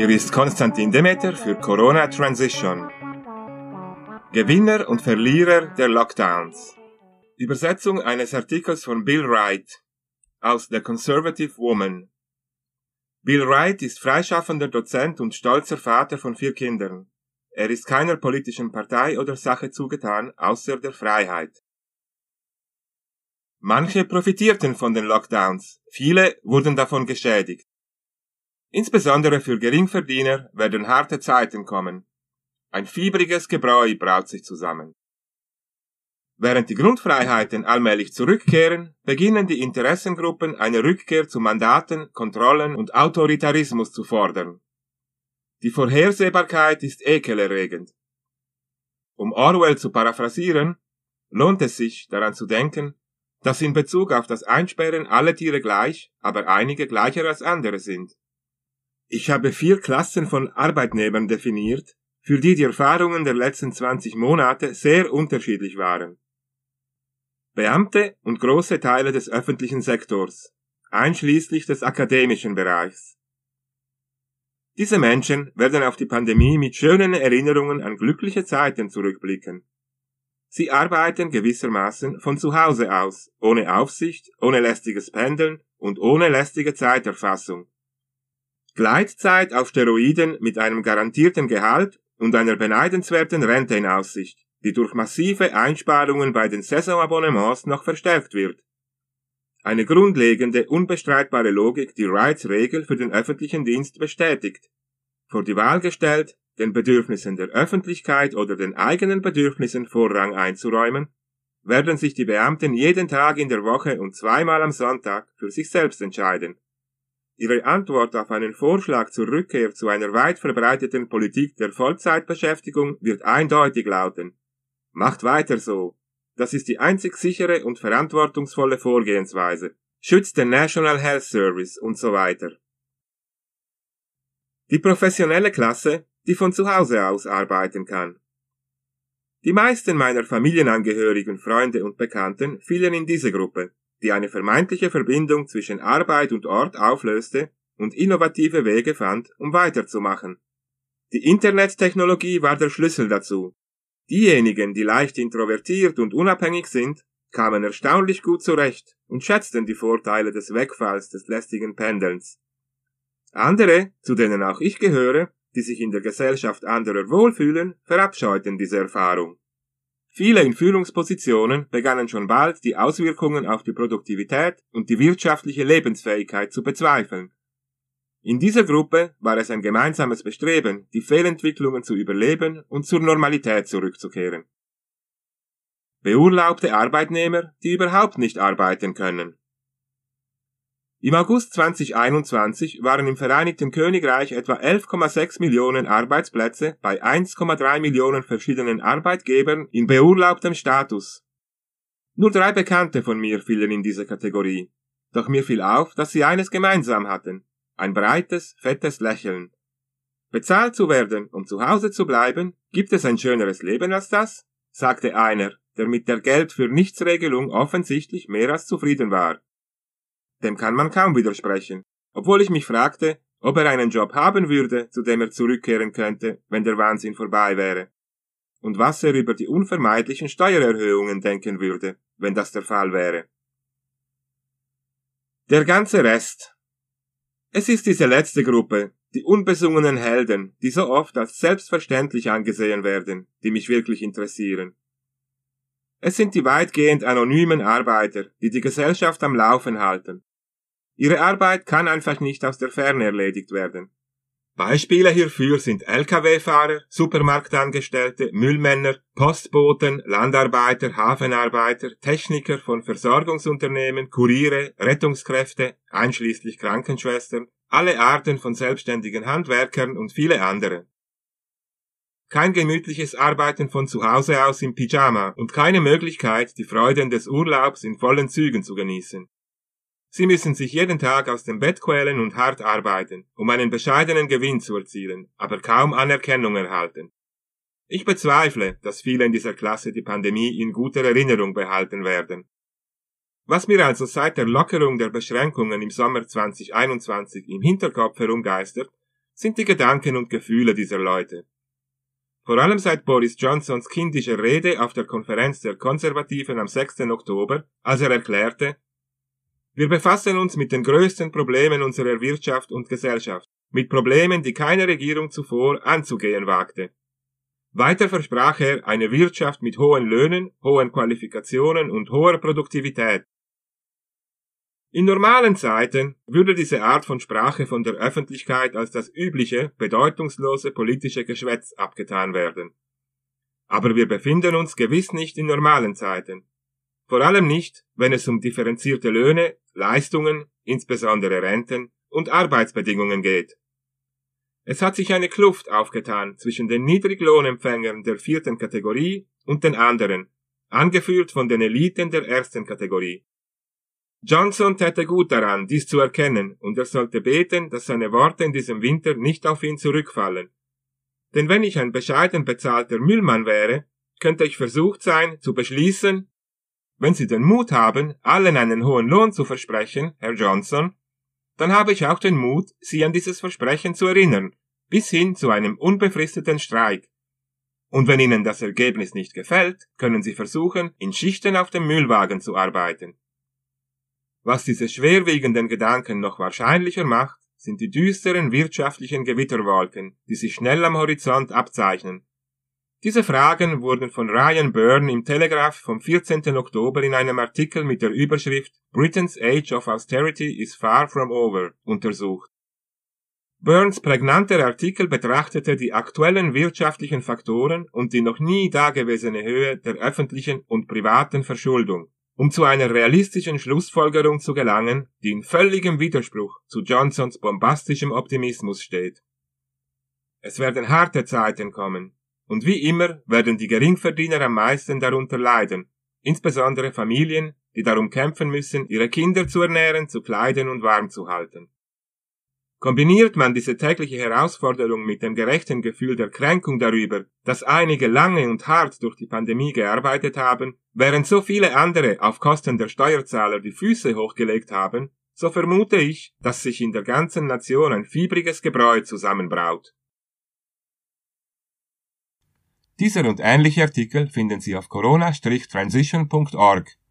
Hier ist Konstantin Demeter für Corona Transition. Gewinner und Verlierer der Lockdowns. Übersetzung eines Artikels von Bill Wright aus The Conservative Woman. Bill Wright ist freischaffender Dozent und stolzer Vater von vier Kindern. Er ist keiner politischen Partei oder Sache zugetan, außer der Freiheit. Manche profitierten von den Lockdowns, viele wurden davon geschädigt. Insbesondere für Geringverdiener werden harte Zeiten kommen. Ein fiebriges Gebräu braut sich zusammen. Während die Grundfreiheiten allmählich zurückkehren, beginnen die Interessengruppen eine Rückkehr zu Mandaten, Kontrollen und Autoritarismus zu fordern. Die Vorhersehbarkeit ist ekelerregend. Um Orwell zu paraphrasieren, lohnt es sich daran zu denken, dass in Bezug auf das Einsperren alle Tiere gleich, aber einige gleicher als andere sind. Ich habe vier Klassen von Arbeitnehmern definiert, für die die Erfahrungen der letzten 20 Monate sehr unterschiedlich waren. Beamte und große Teile des öffentlichen Sektors, einschließlich des akademischen Bereichs. Diese Menschen werden auf die Pandemie mit schönen Erinnerungen an glückliche Zeiten zurückblicken. Sie arbeiten gewissermaßen von zu Hause aus, ohne Aufsicht, ohne lästiges Pendeln und ohne lästige Zeiterfassung. Gleitzeit auf Steroiden mit einem garantierten Gehalt und einer beneidenswerten Rente in Aussicht, die durch massive Einsparungen bei den Saisonabonnements noch verstärkt wird. Eine grundlegende, unbestreitbare Logik, die Wrights Regel für den öffentlichen Dienst bestätigt. Vor die Wahl gestellt, den Bedürfnissen der Öffentlichkeit oder den eigenen Bedürfnissen Vorrang einzuräumen, werden sich die Beamten jeden Tag in der Woche und zweimal am Sonntag für sich selbst entscheiden Ihre Antwort auf einen Vorschlag zur Rückkehr zu einer weit verbreiteten Politik der Vollzeitbeschäftigung wird eindeutig lauten. Macht weiter so. Das ist die einzig sichere und verantwortungsvolle Vorgehensweise. Schützt den National Health Service und so weiter. Die professionelle Klasse, die von zu Hause aus arbeiten kann. Die meisten meiner Familienangehörigen, Freunde und Bekannten fielen in diese Gruppe die eine vermeintliche Verbindung zwischen Arbeit und Ort auflöste und innovative Wege fand, um weiterzumachen. Die Internettechnologie war der Schlüssel dazu. Diejenigen, die leicht introvertiert und unabhängig sind, kamen erstaunlich gut zurecht und schätzten die Vorteile des Wegfalls des lästigen Pendelns. Andere, zu denen auch ich gehöre, die sich in der Gesellschaft anderer wohlfühlen, verabscheuten diese Erfahrung. Viele in Führungspositionen begannen schon bald die Auswirkungen auf die Produktivität und die wirtschaftliche Lebensfähigkeit zu bezweifeln. In dieser Gruppe war es ein gemeinsames Bestreben, die Fehlentwicklungen zu überleben und zur Normalität zurückzukehren. Beurlaubte Arbeitnehmer, die überhaupt nicht arbeiten können. Im August 2021 waren im Vereinigten Königreich etwa 11,6 Millionen Arbeitsplätze bei 1,3 Millionen verschiedenen Arbeitgebern in beurlaubtem Status. Nur drei Bekannte von mir fielen in diese Kategorie. Doch mir fiel auf, dass sie eines gemeinsam hatten. Ein breites, fettes Lächeln. Bezahlt zu werden, um zu Hause zu bleiben, gibt es ein schöneres Leben als das? sagte einer, der mit der Geld für Nichtsregelung offensichtlich mehr als zufrieden war. Dem kann man kaum widersprechen, obwohl ich mich fragte, ob er einen Job haben würde, zu dem er zurückkehren könnte, wenn der Wahnsinn vorbei wäre. Und was er über die unvermeidlichen Steuererhöhungen denken würde, wenn das der Fall wäre. Der ganze Rest. Es ist diese letzte Gruppe, die unbesungenen Helden, die so oft als selbstverständlich angesehen werden, die mich wirklich interessieren. Es sind die weitgehend anonymen Arbeiter, die die Gesellschaft am Laufen halten, Ihre Arbeit kann einfach nicht aus der Ferne erledigt werden. Beispiele hierfür sind Lkw-Fahrer, Supermarktangestellte, Müllmänner, Postboten, Landarbeiter, Hafenarbeiter, Techniker von Versorgungsunternehmen, Kuriere, Rettungskräfte, einschließlich Krankenschwestern, alle Arten von selbstständigen Handwerkern und viele andere. Kein gemütliches Arbeiten von zu Hause aus im Pyjama und keine Möglichkeit, die Freuden des Urlaubs in vollen Zügen zu genießen. Sie müssen sich jeden Tag aus dem Bett quälen und hart arbeiten, um einen bescheidenen Gewinn zu erzielen, aber kaum Anerkennung erhalten. Ich bezweifle, dass viele in dieser Klasse die Pandemie in guter Erinnerung behalten werden. Was mir also seit der Lockerung der Beschränkungen im Sommer 2021 im Hinterkopf herumgeistert, sind die Gedanken und Gefühle dieser Leute. Vor allem seit Boris Johnsons kindischer Rede auf der Konferenz der Konservativen am 6. Oktober, als er erklärte, wir befassen uns mit den größten Problemen unserer Wirtschaft und Gesellschaft, mit Problemen, die keine Regierung zuvor anzugehen wagte. Weiter versprach er eine Wirtschaft mit hohen Löhnen, hohen Qualifikationen und hoher Produktivität. In normalen Zeiten würde diese Art von Sprache von der Öffentlichkeit als das übliche, bedeutungslose politische Geschwätz abgetan werden. Aber wir befinden uns gewiss nicht in normalen Zeiten. Vor allem nicht, wenn es um differenzierte Löhne, Leistungen, insbesondere Renten und Arbeitsbedingungen geht. Es hat sich eine Kluft aufgetan zwischen den Niedriglohnempfängern der vierten Kategorie und den anderen, angeführt von den Eliten der ersten Kategorie. Johnson täte gut daran, dies zu erkennen, und er sollte beten, dass seine Worte in diesem Winter nicht auf ihn zurückfallen. Denn wenn ich ein bescheiden bezahlter Müllmann wäre, könnte ich versucht sein, zu beschließen, wenn Sie den Mut haben, allen einen hohen Lohn zu versprechen, Herr Johnson, dann habe ich auch den Mut, Sie an dieses Versprechen zu erinnern, bis hin zu einem unbefristeten Streik. Und wenn Ihnen das Ergebnis nicht gefällt, können Sie versuchen, in Schichten auf dem Müllwagen zu arbeiten. Was diese schwerwiegenden Gedanken noch wahrscheinlicher macht, sind die düsteren wirtschaftlichen Gewitterwolken, die sich schnell am Horizont abzeichnen diese Fragen wurden von Ryan Byrne im Telegraph vom 14. Oktober in einem Artikel mit der Überschrift Britain's Age of Austerity is far from over untersucht. Burns prägnanter Artikel betrachtete die aktuellen wirtschaftlichen Faktoren und die noch nie dagewesene Höhe der öffentlichen und privaten Verschuldung, um zu einer realistischen Schlussfolgerung zu gelangen, die in völligem Widerspruch zu Johnsons bombastischem Optimismus steht. Es werden harte Zeiten kommen, und wie immer werden die Geringverdiener am meisten darunter leiden, insbesondere Familien, die darum kämpfen müssen, ihre Kinder zu ernähren, zu kleiden und warm zu halten. Kombiniert man diese tägliche Herausforderung mit dem gerechten Gefühl der Kränkung darüber, dass einige lange und hart durch die Pandemie gearbeitet haben, während so viele andere auf Kosten der Steuerzahler die Füße hochgelegt haben, so vermute ich, dass sich in der ganzen Nation ein fiebriges Gebräu zusammenbraut. Dieser und ähnliche Artikel finden Sie auf corona-transition.org